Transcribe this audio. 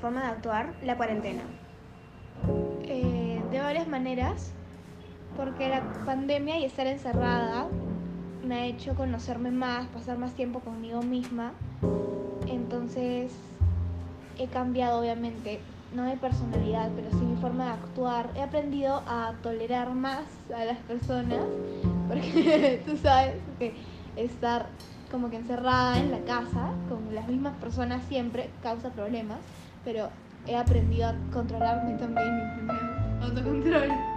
forma de actuar la cuarentena? Eh, de varias maneras, porque la pandemia y estar encerrada me ha hecho conocerme más, pasar más tiempo conmigo misma. Entonces he cambiado obviamente, no mi personalidad, pero sí mi forma de actuar. He aprendido a tolerar más a las personas, porque tú sabes que estar como que encerrada en la casa con las mismas personas siempre causa problemas, pero he aprendido a controlarme también y tener autocontrol.